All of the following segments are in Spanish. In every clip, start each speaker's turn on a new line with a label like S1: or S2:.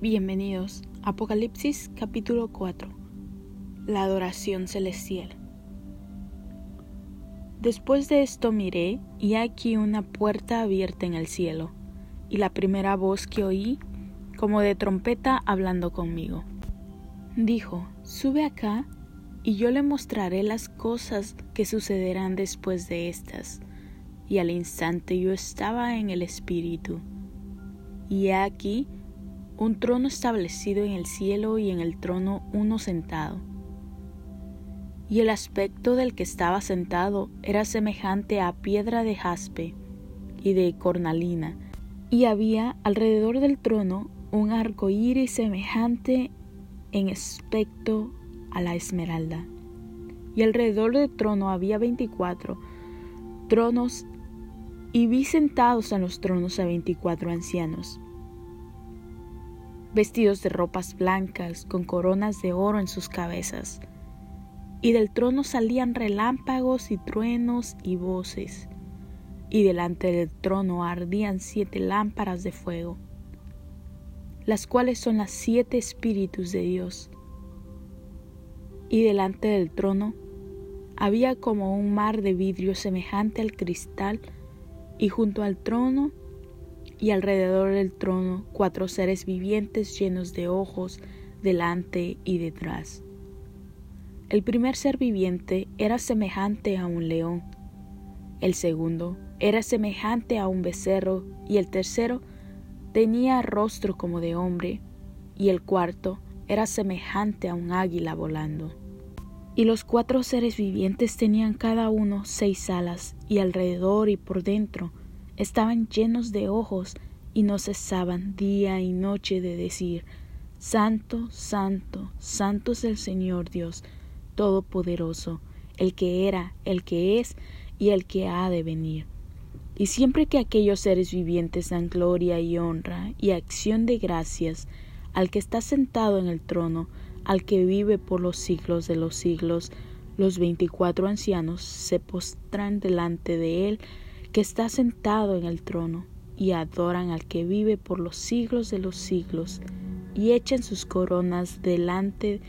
S1: Bienvenidos. Apocalipsis capítulo 4. La adoración celestial. Después de esto miré, y aquí una puerta abierta en el cielo, y la primera voz que oí, como de trompeta hablando conmigo. Dijo, Sube acá, y yo le mostraré las cosas que sucederán después de estas. Y al instante yo estaba en el Espíritu. Y aquí, un trono establecido en el cielo y en el trono uno sentado. Y el aspecto del que estaba sentado era semejante a piedra de jaspe y de cornalina, y había alrededor del trono un arco iris semejante en aspecto a la esmeralda. Y alrededor del trono había veinticuatro tronos, y vi sentados en los tronos a veinticuatro ancianos vestidos de ropas blancas, con coronas de oro en sus cabezas. Y del trono salían relámpagos y truenos y voces, y delante del trono ardían siete lámparas de fuego, las cuales son las siete espíritus de Dios. Y delante del trono había como un mar de vidrio semejante al cristal, y junto al trono y alrededor del trono cuatro seres vivientes llenos de ojos delante y detrás. El primer ser viviente era semejante a un león, el segundo era semejante a un becerro y el tercero tenía rostro como de hombre y el cuarto era semejante a un águila volando. Y los cuatro seres vivientes tenían cada uno seis alas y alrededor y por dentro estaban llenos de ojos y no cesaban día y noche de decir, Santo, Santo, Santo es el Señor Dios Todopoderoso, el que era, el que es y el que ha de venir. Y siempre que aquellos seres vivientes dan gloria y honra y acción de gracias al que está sentado en el trono, al que vive por los siglos de los siglos, los veinticuatro ancianos se postran delante de él que está sentado en el trono, y adoran al que vive por los siglos de los siglos, y echan sus coronas delante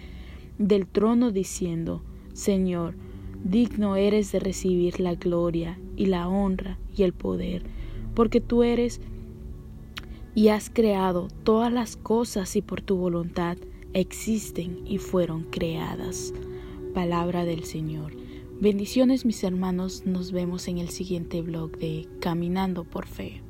S1: del trono diciendo, Señor, digno eres de recibir la gloria y la honra y el poder, porque tú eres y has creado todas las cosas y por tu voluntad existen y fueron creadas. Palabra del Señor. Bendiciones mis hermanos, nos vemos en el siguiente blog de Caminando por Fe.